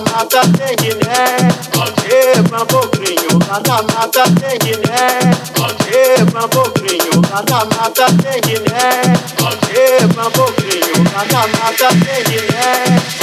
mata tengine Onde pra bogrinho Mata mata tengine Onde pra bogrinho Mata mata tengine Onde pra bogrinho Mata mata tengine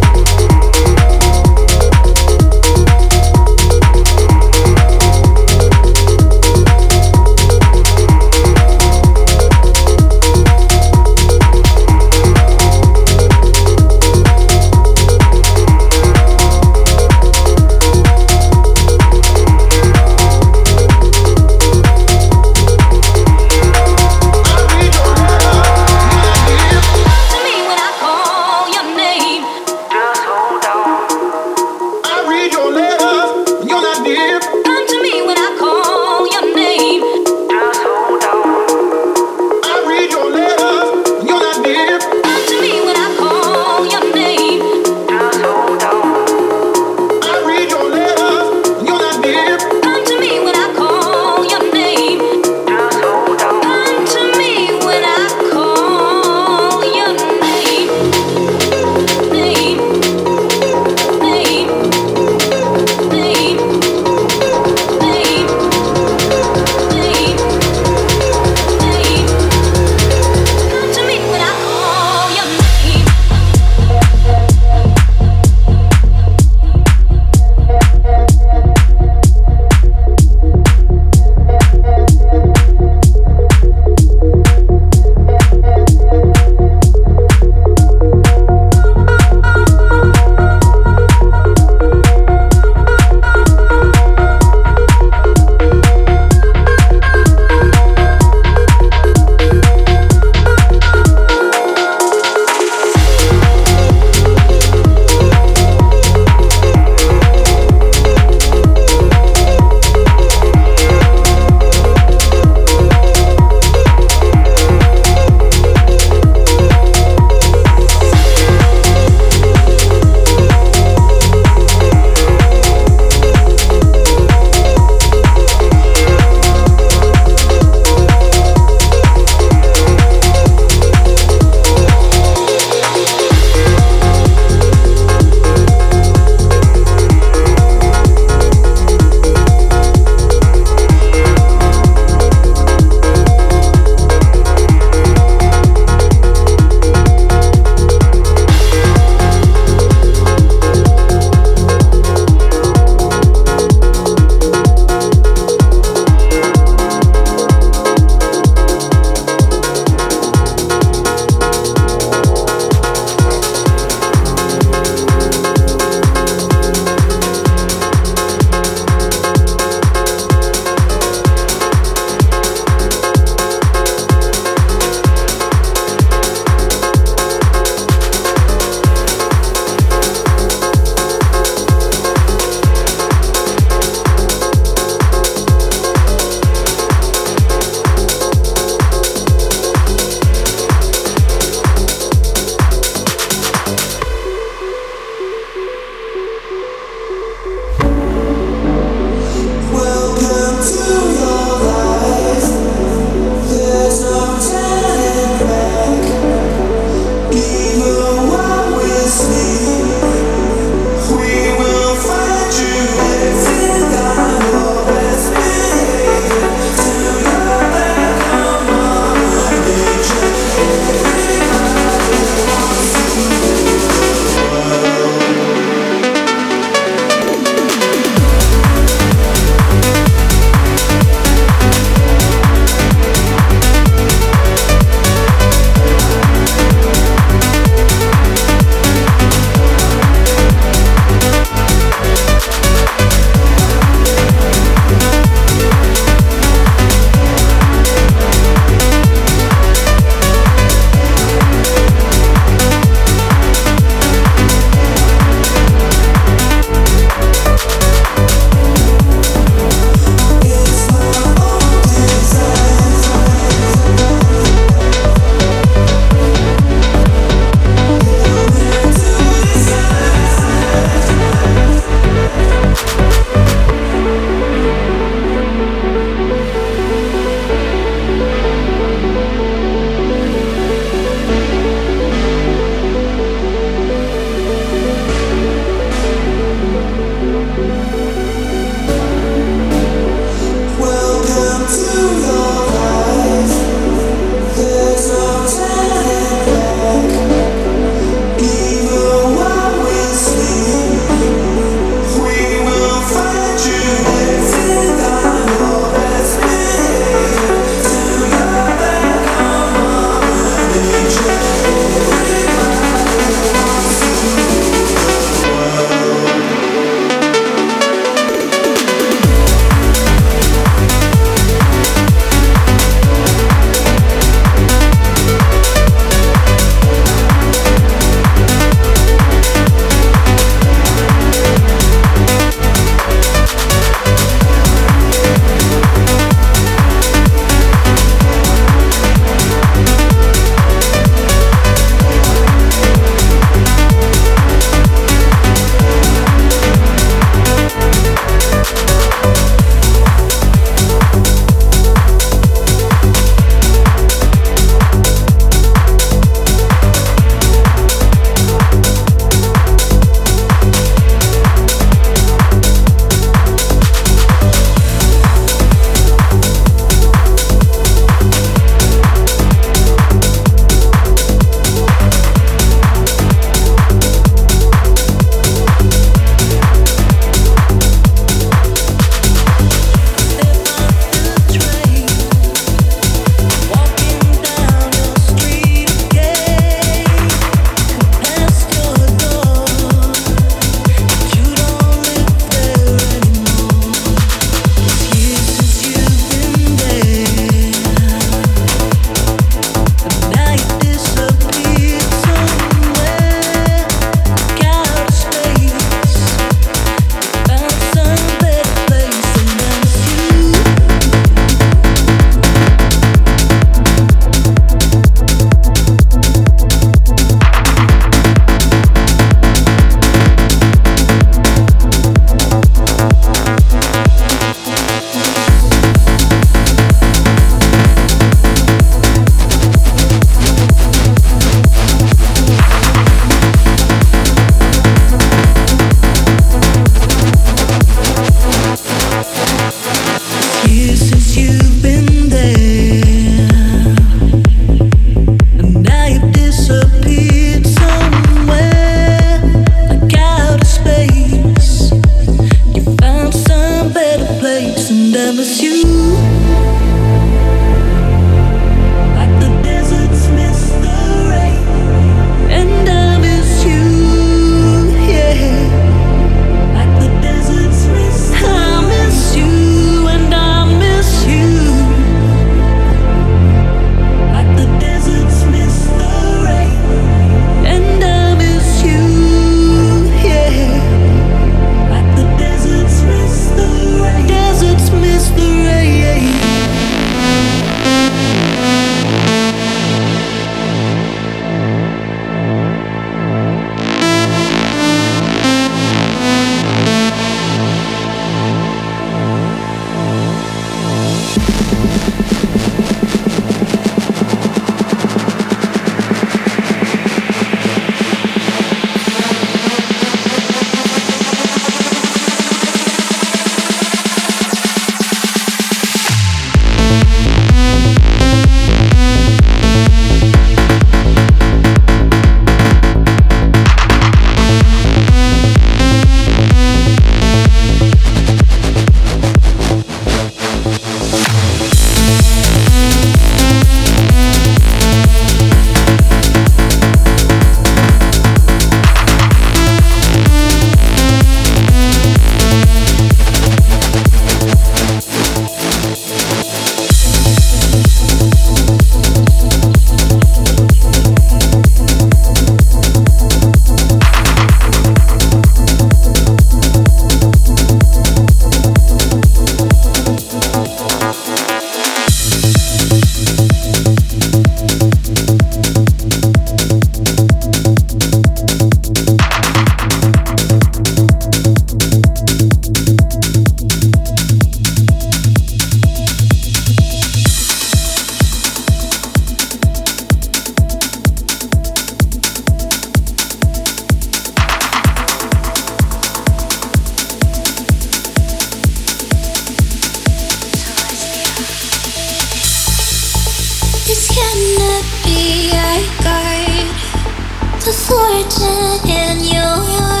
be I got the fortune in you.